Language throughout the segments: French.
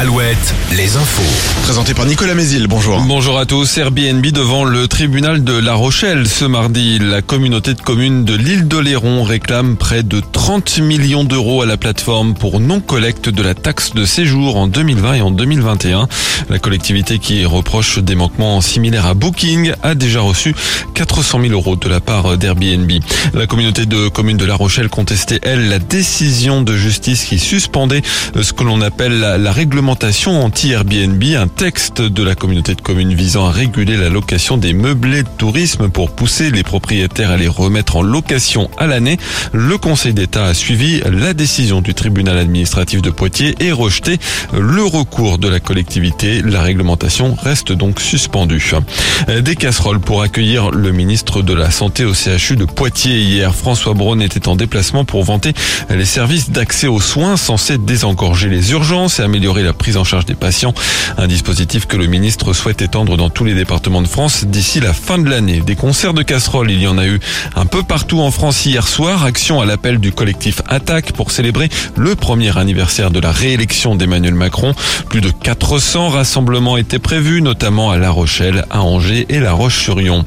Alouette, les infos. Présenté par Nicolas Mézil, bonjour. Bonjour à tous. Airbnb devant le tribunal de La Rochelle ce mardi. La communauté de communes de l'île d'Oléron réclame près de 30 millions d'euros à la plateforme pour non-collecte de la taxe de séjour en 2020 et en 2021. La collectivité qui reproche des manquements similaires à Booking a déjà reçu 400 000 euros de la part d'Airbnb. La communauté de communes de La Rochelle contestait, elle, la décision de justice qui suspendait ce que l'on appelle la, la réglementation anti-Airbnb, un texte de la communauté de communes visant à réguler la location des meublés de tourisme pour pousser les propriétaires à les remettre en location à l'année. Le Conseil d'État a suivi la décision du tribunal administratif de Poitiers et rejeté le recours de la collectivité. La réglementation reste donc suspendue. Des casseroles pour accueillir le ministre de la Santé au CHU de Poitiers hier. François Braun était en déplacement pour vanter les services d'accès aux soins censés désengorger les urgences et améliorer la prise en charge des patients. Un dispositif que le ministre souhaite étendre dans tous les départements de France d'ici la fin de l'année. Des concerts de casseroles, il y en a eu un peu partout en France hier soir. Action à l'appel du collectif Attaque pour célébrer le premier anniversaire de la réélection d'Emmanuel Macron. Plus de 400 rassemblements étaient prévus, notamment à La Rochelle, à Angers et La Roche-sur-Yon.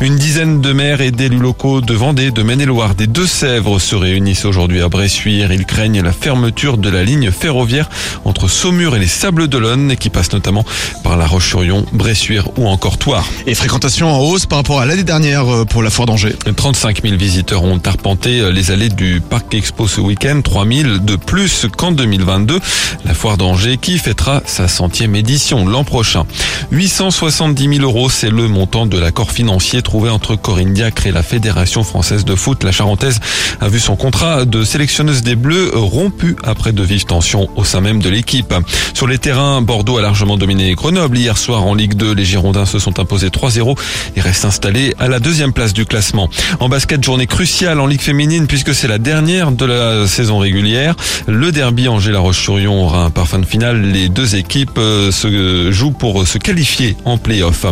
Une dizaine de maires et d'élus locaux de Vendée, de Maine-et-Loire, des Deux-Sèvres se réunissent aujourd'hui à Bressuire. Ils craignent la fermeture de la ligne ferroviaire entre Saumur les Sables d'Olonne qui passe notamment par La Roche-sur-Yon, Bressuire ou encore Toire. Et fréquentation en hausse par rapport à l'année dernière euh, pour la foire d'Angers. 35 000 visiteurs ont arpenté les allées du Parc Expo ce week-end, 3 000 de plus qu'en 2022. La foire d'Angers qui fêtera sa centième édition l'an prochain. 870 000 euros, c'est le montant de l'accord financier trouvé entre Corinne Diacre et la Fédération française de foot. La Charentaise a vu son contrat de sélectionneuse des Bleus rompu après de vives tensions au sein même de l'équipe. Sur les terrains, Bordeaux a largement dominé Grenoble. Hier soir en Ligue 2, les Girondins se sont imposés 3-0 et restent installés à la deuxième place du classement. En basket, journée cruciale en Ligue féminine puisque c'est la dernière de la saison régulière. Le derby Angers-La Roche-sur-Yon aura un parfum de finale. Les deux équipes euh, se jouent pour se qualifier en play-off.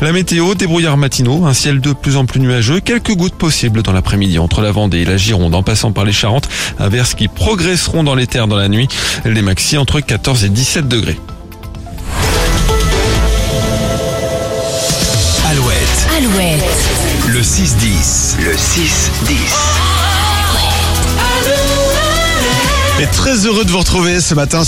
La météo, débrouillard matinaux, un ciel de plus en plus nuageux, quelques gouttes possibles dans l'après-midi entre la Vendée et la Gironde en passant par les Charentes, averses qui progresseront dans les terres dans la nuit. Les maxi entre 14 et 17 degrés. Alouette, Alouette. le 6-10. Le 6-10. Et très heureux de vous retrouver ce matin.